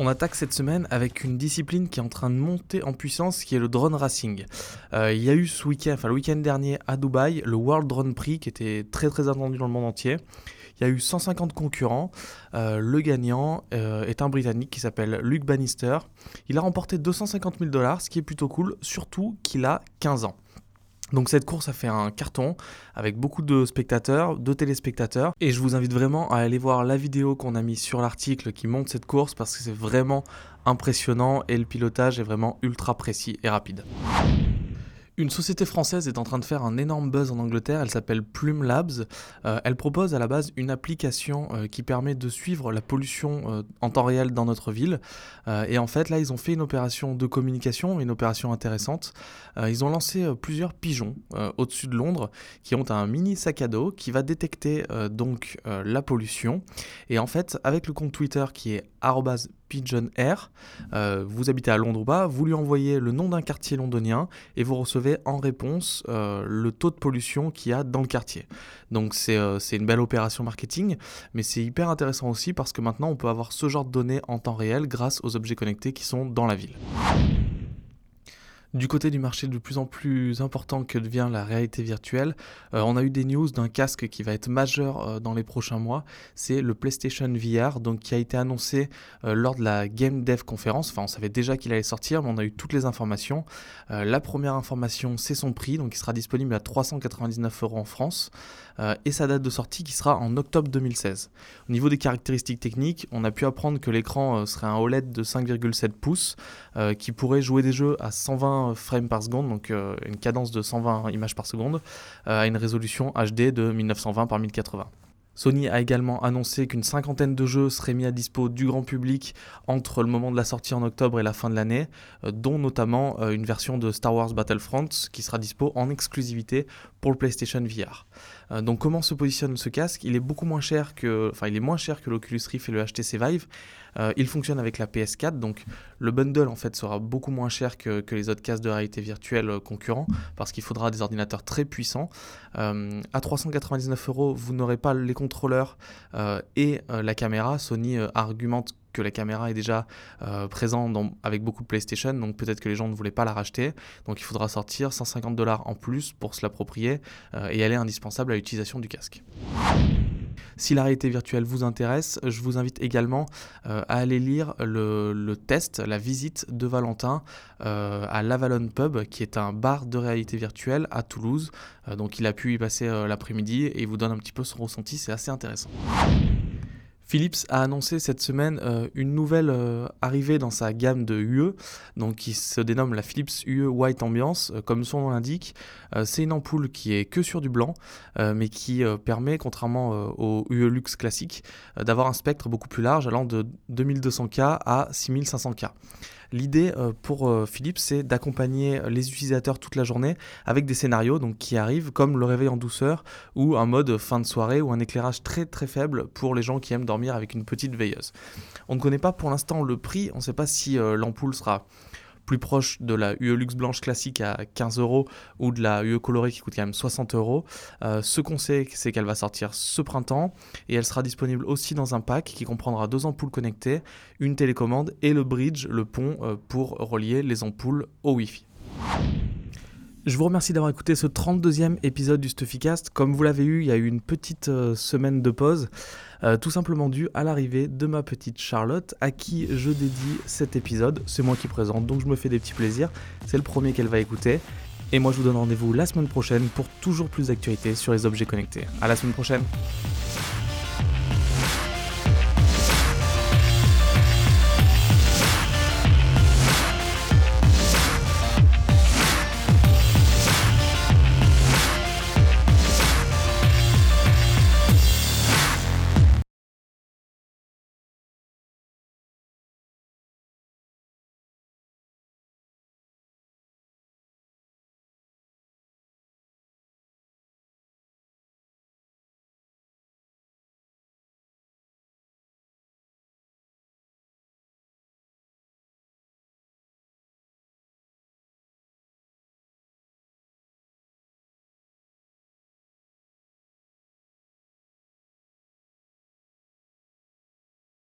On attaque cette semaine avec une discipline qui est en train de monter en puissance, qui est le drone racing. Euh, il y a eu ce week-end, enfin le week-end dernier à Dubaï, le World Drone Prix qui était très très attendu dans le monde entier. Il y a eu 150 concurrents. Euh, le gagnant euh, est un Britannique qui s'appelle Luke Bannister. Il a remporté 250 000 dollars, ce qui est plutôt cool, surtout qu'il a 15 ans. Donc cette course a fait un carton avec beaucoup de spectateurs, de téléspectateurs et je vous invite vraiment à aller voir la vidéo qu'on a mise sur l'article qui montre cette course parce que c'est vraiment impressionnant et le pilotage est vraiment ultra précis et rapide. Une société française est en train de faire un énorme buzz en Angleterre, elle s'appelle Plume Labs. Euh, elle propose à la base une application euh, qui permet de suivre la pollution euh, en temps réel dans notre ville. et en fait, là, ils ont fait une opération de communication, une opération intéressante. ils ont lancé plusieurs pigeons au-dessus de Londres qui ont un mini sac à dos qui va détecter donc la pollution. Et en fait, avec le compte Twitter qui est Pigeon Air. Euh, vous habitez à Londres ou pas, vous lui envoyez le nom d'un quartier londonien et vous recevez en réponse euh, le taux de pollution qu'il y a dans le quartier. Donc euh, c'est une belle opération marketing, mais c'est hyper intéressant aussi parce que maintenant on peut avoir ce genre de données en temps réel grâce aux objets connectés qui sont dans la ville. Du côté du marché de plus en plus important que devient la réalité virtuelle, euh, on a eu des news d'un casque qui va être majeur euh, dans les prochains mois. C'est le PlayStation VR, donc qui a été annoncé euh, lors de la Game Dev conférence. Enfin, on savait déjà qu'il allait sortir, mais on a eu toutes les informations. la première information, c'est son prix, donc il sera disponible à 399 euros en France, et sa date de sortie qui sera en octobre 2016. Au niveau des caractéristiques techniques, on a pu apprendre que l'écran serait un OLED de 5,7 pouces, qui pourrait jouer des jeux à 120 frames par seconde, donc euh, une cadence de 120 images par seconde, euh, à une résolution HD de 1920 par 1080. Sony a également annoncé qu'une cinquantaine de jeux seraient mis à dispo du grand public entre le moment de la sortie en octobre et la fin de l'année, euh, dont notamment une version de Star Wars Battlefront qui sera dispo en exclusivité pour le PlayStation VR. donc comment se positionne ce casque? Il est beaucoup moins cher que, enfin il est moins cher que l'Oculus Rift et le HTC Vive, euh, il fonctionne avec la PS4, donc le bundle en fait sera beaucoup moins cher que, les autres casques de réalité virtuelle euh, concurrents parce qu'il faudra des ordinateurs très puissants. Euh, à 399 euros, vous n'aurez pas les contrôleurs et la caméra. Sony argumente que la caméra est déjà présente avec beaucoup de PlayStation, donc peut-être que les gens ne voulaient pas la racheter. Donc il faudra sortir 150 dollars en plus pour se l'approprier et elle est indispensable à l'utilisation du casque. Si la réalité virtuelle vous intéresse, je vous invite également euh, à aller lire le, test, la visite de Valentin euh, à l'Avalon Pub, qui est un bar de réalité virtuelle à Toulouse. Euh, donc il a pu y passer l'après-midi et il vous donne un petit peu son ressenti, c'est assez intéressant. Philips a annoncé cette semaine euh, une nouvelle euh, arrivée dans sa gamme de UE, donc qui se dénomme la Philips UE White Ambiance, euh, comme son nom l'indique. c'est une ampoule qui est que sur du blanc, mais qui permet, contrairement au UE Lux classique, d'avoir un spectre beaucoup plus large, allant de 2200K à 6500K. L'idée euh, pour euh, Philippe, c'est d'accompagner les utilisateurs toute la journée avec des scénarios qui arrivent comme le réveil en douceur ou un mode fin de soirée ou un éclairage très très faible pour les gens qui aiment dormir avec une petite veilleuse. On ne connaît pas pour l'instant le prix, on ne sait pas si euh, l'ampoule sera plus proche de la UE Luxe blanche classique à 15 euros ou de la UE colorée qui coûte quand même 60 euros. Euh, ce qu'on sait, c'est qu'elle va sortir ce printemps et elle sera disponible aussi dans un pack qui comprendra deux ampoules connectées, une télécommande et le bridge, le pont euh, pour relier les ampoules au Wi-Fi. Je vous remercie d'avoir écouté ce 32e épisode du Stuffycast. Comme vous l'avez eu, il y a eu une petite euh, semaine de pause, euh, tout simplement due à l'arrivée de ma petite Charlotte, à qui je dédie cet épisode. C'est moi qui présente, donc je me fais des petits plaisirs. C'est le premier qu'elle va écouter. Et moi, je vous donne rendez-vous la semaine prochaine pour toujours plus d'actualités sur les objets connectés. À la semaine prochaine!